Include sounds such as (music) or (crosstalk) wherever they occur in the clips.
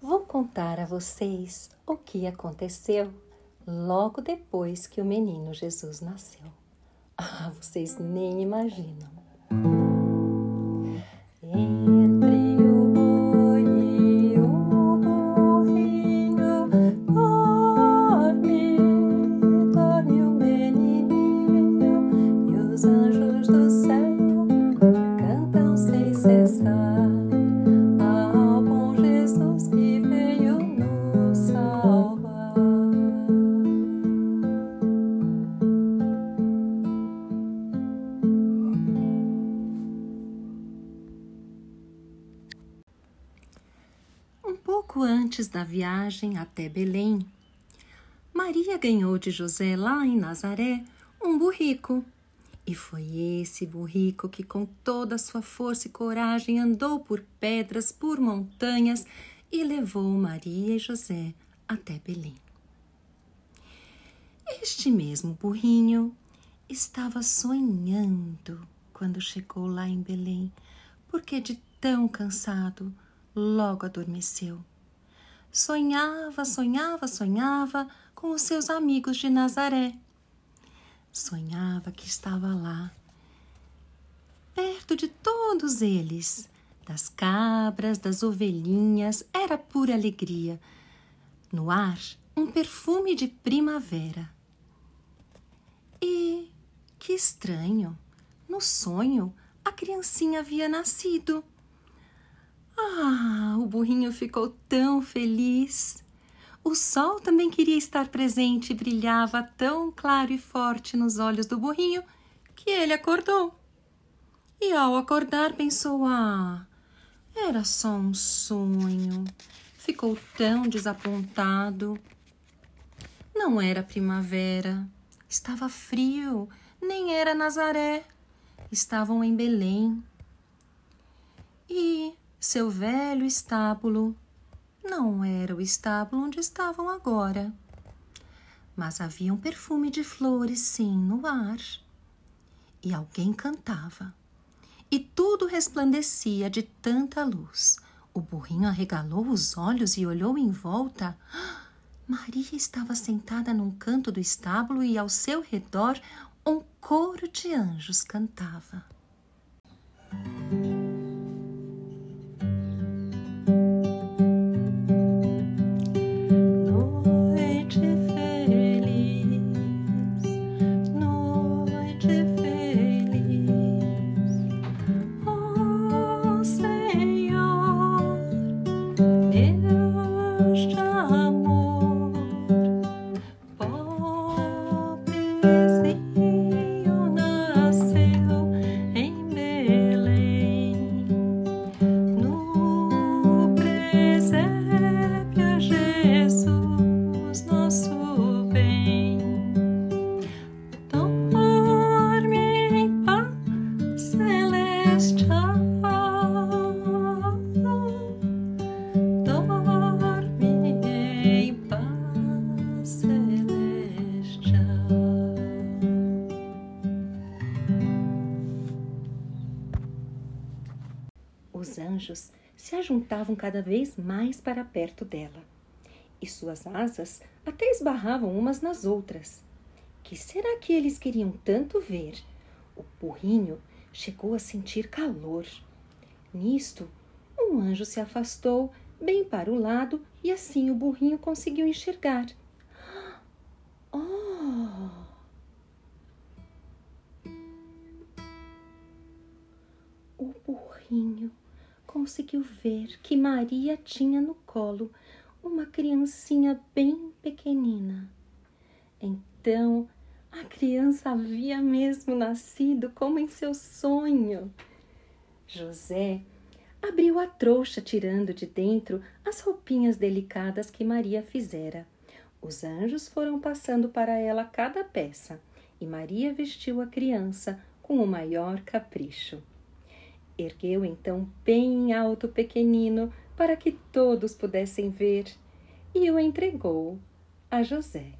Vou contar a vocês o que aconteceu logo depois que o menino Jesus nasceu. Ah, vocês nem imaginam. Antes da viagem até Belém, Maria ganhou de José lá em Nazaré um burrico. E foi esse burrico que, com toda a sua força e coragem, andou por pedras, por montanhas e levou Maria e José até Belém. Este mesmo burrinho estava sonhando quando chegou lá em Belém, porque de tão cansado logo adormeceu. Sonhava, sonhava, sonhava com os seus amigos de Nazaré. Sonhava que estava lá, perto de todos eles, das cabras, das ovelhinhas, era pura alegria. No ar, um perfume de primavera. E que estranho! No sonho, a criancinha havia nascido. Ah, o burrinho ficou tão feliz. O sol também queria estar presente e brilhava tão claro e forte nos olhos do burrinho que ele acordou. E ao acordar pensou: Ah, era só um sonho. Ficou tão desapontado. Não era primavera, estava frio, nem era Nazaré. Estavam em Belém. E seu velho estábulo não era o estábulo onde estavam agora, mas havia um perfume de flores, sim, no ar. E alguém cantava. E tudo resplandecia de tanta luz. O burrinho arregalou os olhos e olhou em volta. Maria estava sentada num canto do estábulo e ao seu redor um coro de anjos cantava. Se ajuntavam cada vez mais para perto dela, e suas asas até esbarravam umas nas outras. Que será que eles queriam tanto ver? O burrinho chegou a sentir calor. Nisto, um anjo se afastou bem para o lado e assim o burrinho conseguiu enxergar. Conseguiu ver que Maria tinha no colo uma criancinha bem pequenina. Então, a criança havia mesmo nascido como em seu sonho. José abriu a trouxa, tirando de dentro as roupinhas delicadas que Maria fizera. Os anjos foram passando para ela cada peça e Maria vestiu a criança com o maior capricho. Ergueu então bem alto o pequenino para que todos pudessem ver e o entregou a José.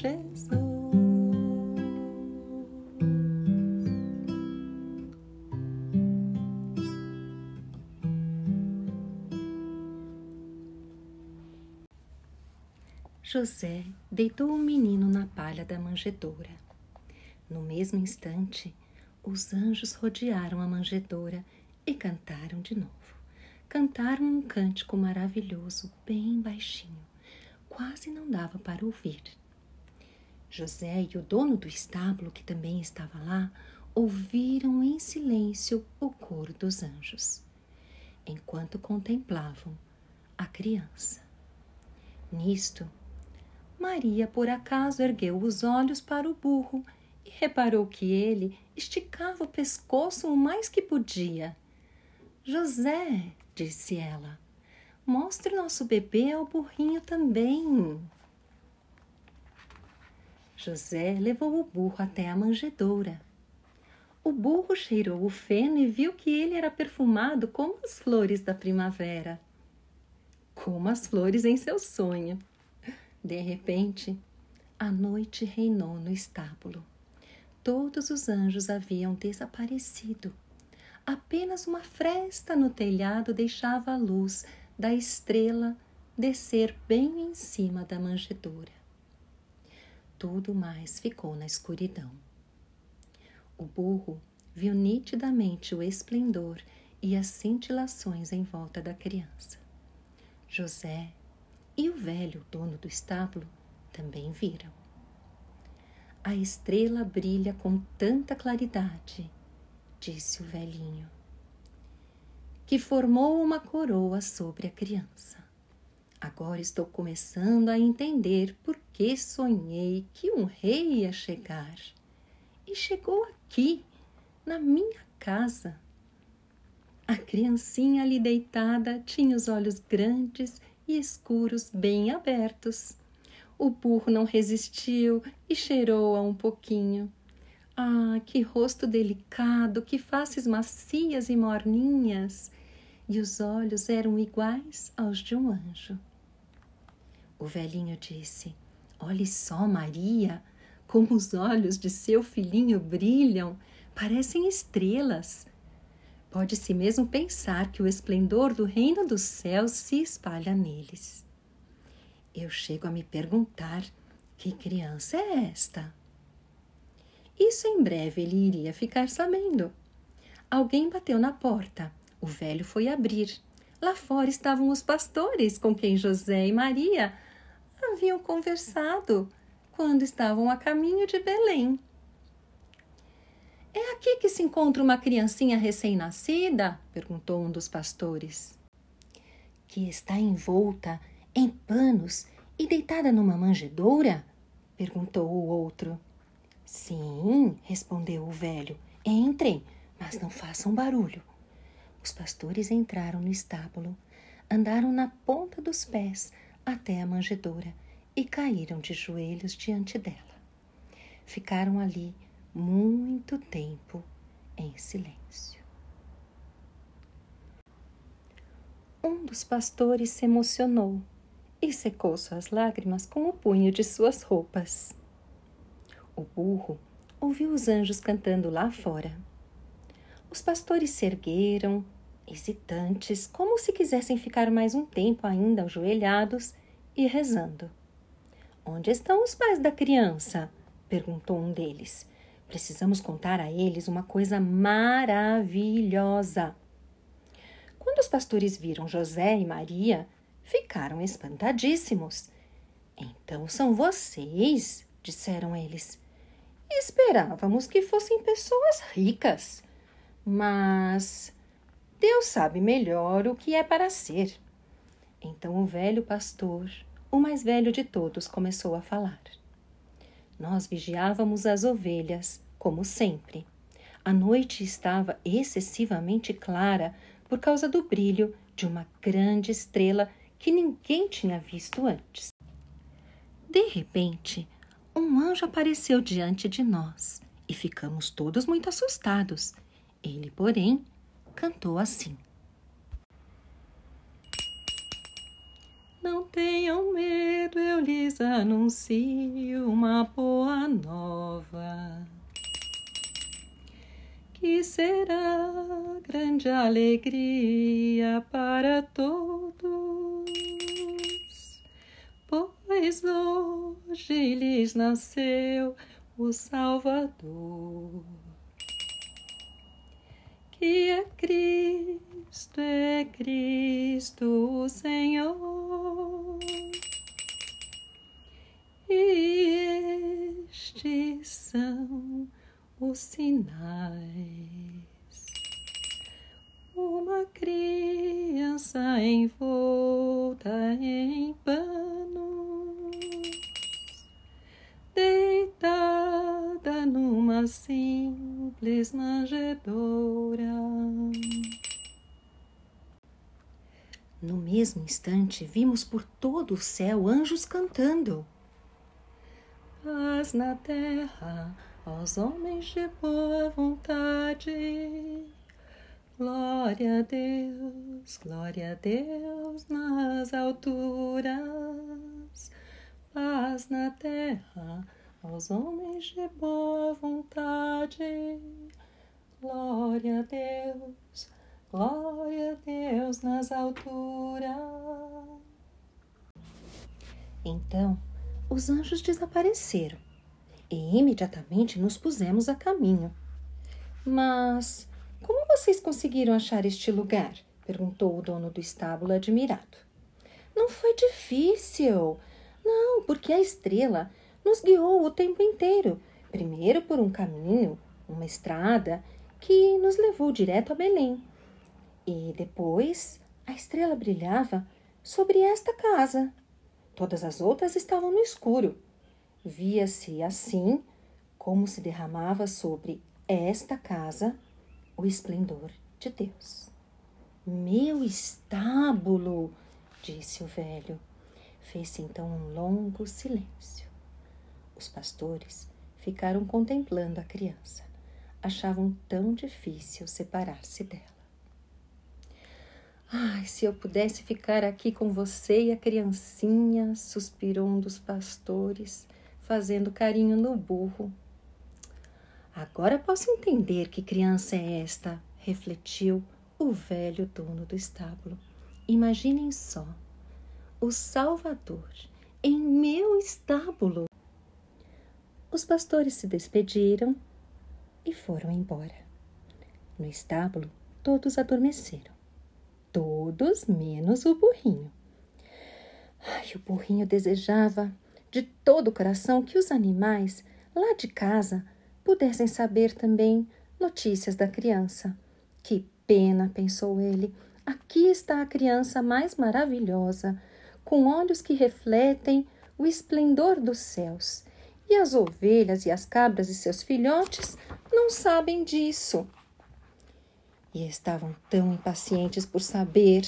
Jesus. José deitou o menino na palha da manjedoura. No mesmo instante, os anjos rodearam a manjedoura e cantaram de novo. Cantaram um cântico maravilhoso, bem baixinho, quase não dava para ouvir. José e o dono do estábulo, que também estava lá, ouviram em silêncio o coro dos anjos, enquanto contemplavam a criança. Nisto, Maria por acaso ergueu os olhos para o burro e reparou que ele esticava o pescoço o mais que podia. José, disse ela, mostre nosso bebê ao burrinho também. José levou o burro até a manjedoura. O burro cheirou o feno e viu que ele era perfumado como as flores da primavera. Como as flores em seu sonho. De repente, a noite reinou no estábulo. Todos os anjos haviam desaparecido. Apenas uma fresta no telhado deixava a luz da estrela descer bem em cima da manjedoura. Tudo mais ficou na escuridão. O burro viu nitidamente o esplendor e as cintilações em volta da criança. José e o velho dono do estábulo também viram. A estrela brilha com tanta claridade, disse o velhinho, que formou uma coroa sobre a criança. Agora estou começando a entender por que sonhei que um rei ia chegar. E chegou aqui, na minha casa. A criancinha ali deitada tinha os olhos grandes e escuros bem abertos. O burro não resistiu e cheirou a um pouquinho. Ah, que rosto delicado, que faces macias e morninhas! E os olhos eram iguais aos de um anjo. O velhinho disse: Olhe só, Maria, como os olhos de seu filhinho brilham, parecem estrelas. Pode-se mesmo pensar que o esplendor do reino dos céus se espalha neles. Eu chego a me perguntar: que criança é esta? Isso em breve ele iria ficar sabendo. Alguém bateu na porta. O velho foi abrir. Lá fora estavam os pastores com quem José e Maria haviam conversado quando estavam a caminho de Belém. É aqui que se encontra uma criancinha recém-nascida? perguntou um dos pastores. Que está envolta em panos e deitada numa manjedoura? perguntou o outro. Sim, respondeu o velho. Entrem, mas não façam barulho. Os pastores entraram no estábulo, andaram na ponta dos pés até a manjedoura e caíram de joelhos diante dela. Ficaram ali muito tempo em silêncio. Um dos pastores se emocionou e secou suas lágrimas com o punho de suas roupas. O burro ouviu os anjos cantando lá fora. Os pastores se ergueram, hesitantes, como se quisessem ficar mais um tempo ainda ajoelhados e rezando. Onde estão os pais da criança? perguntou um deles. Precisamos contar a eles uma coisa maravilhosa. Quando os pastores viram José e Maria, ficaram espantadíssimos. Então são vocês? disseram eles. Esperávamos que fossem pessoas ricas, mas Deus sabe melhor o que é para ser. Então o velho pastor, o mais velho de todos, começou a falar. Nós vigiávamos as ovelhas, como sempre. A noite estava excessivamente clara por causa do brilho de uma grande estrela que ninguém tinha visto antes. De repente, um anjo apareceu diante de nós e ficamos todos muito assustados. Ele, porém, cantou assim: Não tenham medo, eu lhes anuncio uma boa nova. Que será grande alegria para todos pois hoje lhes nasceu o Salvador, que é Cristo, é Cristo o Senhor. E estes são os sinais. Uma criança envolta em pano numa simples manjedoura. No mesmo instante, vimos por todo o céu anjos cantando. Paz na terra aos homens de boa vontade. Glória a Deus, glória a Deus nas alturas. Paz na terra aos homens de boa vontade. Glória a Deus, glória a Deus nas alturas. Então os anjos desapareceram e imediatamente nos pusemos a caminho. Mas como vocês conseguiram achar este lugar? perguntou o dono do estábulo admirado. Não foi difícil. Não, porque a estrela nos guiou o tempo inteiro, primeiro por um caminho, uma estrada que nos levou direto a Belém. E depois a estrela brilhava sobre esta casa. Todas as outras estavam no escuro. Via-se assim como se derramava sobre esta casa o esplendor de Deus. Meu estábulo, disse o velho. Fez-se então um longo silêncio. Os pastores ficaram contemplando a criança. Achavam tão difícil separar-se dela. Ai, se eu pudesse ficar aqui com você e a criancinha, suspirou um dos pastores, fazendo carinho no burro. Agora posso entender que criança é esta, refletiu o velho dono do estábulo. Imaginem só, o Salvador em meu estábulo. Os pastores se despediram e foram embora. No estábulo, todos adormeceram. Todos menos o burrinho. Ai, o burrinho desejava de todo o coração que os animais lá de casa pudessem saber também notícias da criança. Que pena, pensou ele. Aqui está a criança mais maravilhosa, com olhos que refletem o esplendor dos céus e as ovelhas e as cabras e seus filhotes não sabem disso. E estavam tão impacientes por saber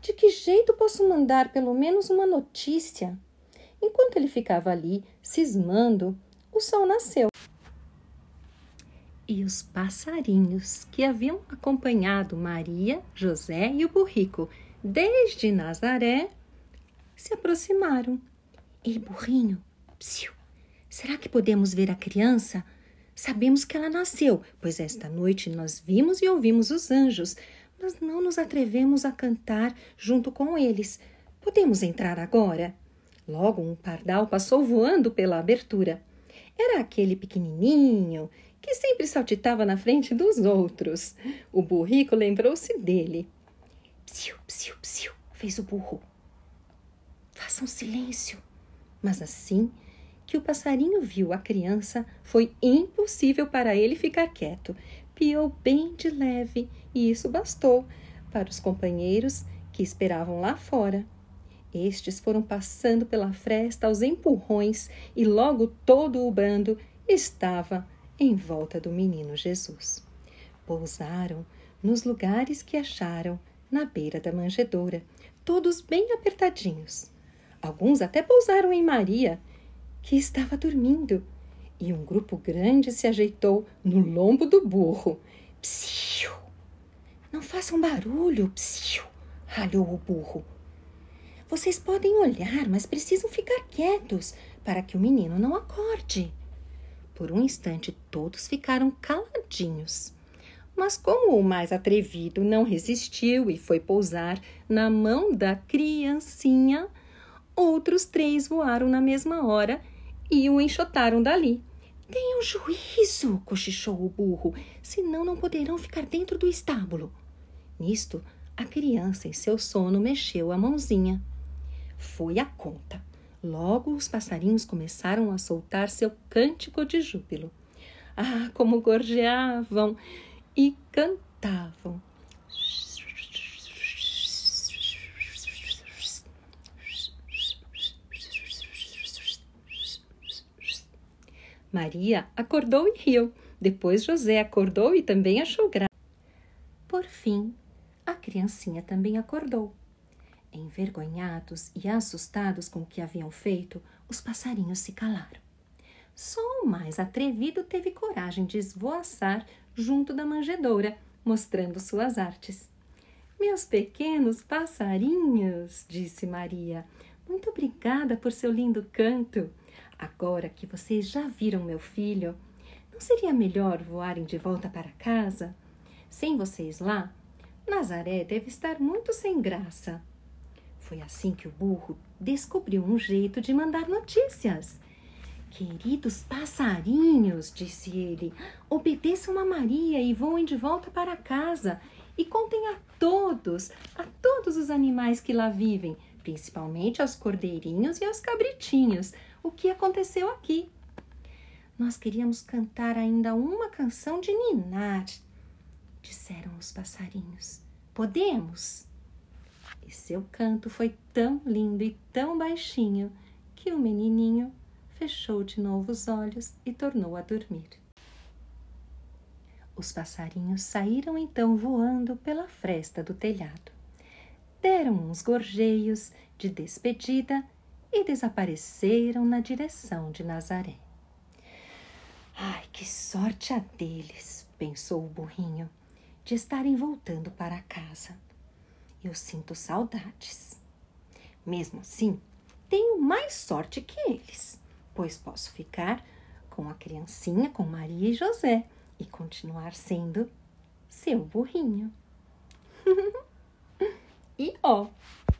de que jeito posso mandar pelo menos uma notícia. Enquanto ele ficava ali, cismando, o sol nasceu. E os passarinhos que haviam acompanhado Maria, José e o burrico desde Nazaré se aproximaram. Ei, burrinho, psiu, Será que podemos ver a criança? Sabemos que ela nasceu, pois esta noite nós vimos e ouvimos os anjos, mas não nos atrevemos a cantar junto com eles. Podemos entrar agora? Logo um pardal passou voando pela abertura. Era aquele pequenininho que sempre saltitava na frente dos outros. O burrico lembrou-se dele. Psiu, psiu, psiu, fez o burro. Façam silêncio. Mas assim que o passarinho viu a criança, foi impossível para ele ficar quieto. Piou bem de leve e isso bastou para os companheiros que esperavam lá fora. Estes foram passando pela fresta aos empurrões e logo todo o bando estava em volta do menino Jesus. Pousaram nos lugares que acharam na beira da manjedoura, todos bem apertadinhos. Alguns até pousaram em Maria, que estava dormindo, e um grupo grande se ajeitou no lombo do burro. Psiu! Não façam barulho, psiu! ralhou o burro. Vocês podem olhar, mas precisam ficar quietos para que o menino não acorde. Por um instante, todos ficaram caladinhos. Mas, como o mais atrevido não resistiu e foi pousar na mão da criancinha, outros três voaram na mesma hora e o enxotaram dali. Tenham juízo, cochichou o burro, senão não poderão ficar dentro do estábulo. Nisto, a criança, em seu sono, mexeu a mãozinha. Foi a conta. Logo os passarinhos começaram a soltar seu cântico de júbilo. Ah, como gorjeavam e cantavam. Maria acordou e riu. Depois José acordou e também achou graça. Por fim, a criancinha também acordou. Envergonhados e assustados com o que haviam feito, os passarinhos se calaram. Só o mais atrevido teve coragem de esvoaçar junto da manjedoura, mostrando suas artes. Meus pequenos passarinhos, disse Maria, muito obrigada por seu lindo canto. Agora que vocês já viram meu filho, não seria melhor voarem de volta para casa? Sem vocês lá, Nazaré deve estar muito sem graça. Foi assim que o burro descobriu um jeito de mandar notícias. Queridos passarinhos, disse ele, obedeçam a Maria e voem de volta para casa e contem a todos, a todos os animais que lá vivem, principalmente aos cordeirinhos e aos cabritinhos, o que aconteceu aqui. Nós queríamos cantar ainda uma canção de ninar, disseram os passarinhos. Podemos? E seu canto foi tão lindo e tão baixinho que o menininho fechou de novo os olhos e tornou a dormir. Os passarinhos saíram então voando pela fresta do telhado. Deram uns gorjeios de despedida e desapareceram na direção de Nazaré. Ai, que sorte a deles, pensou o burrinho, de estarem voltando para casa eu sinto saudades. Mesmo assim, tenho mais sorte que eles, pois posso ficar com a criancinha, com Maria e José e continuar sendo seu burrinho. (laughs) e ó,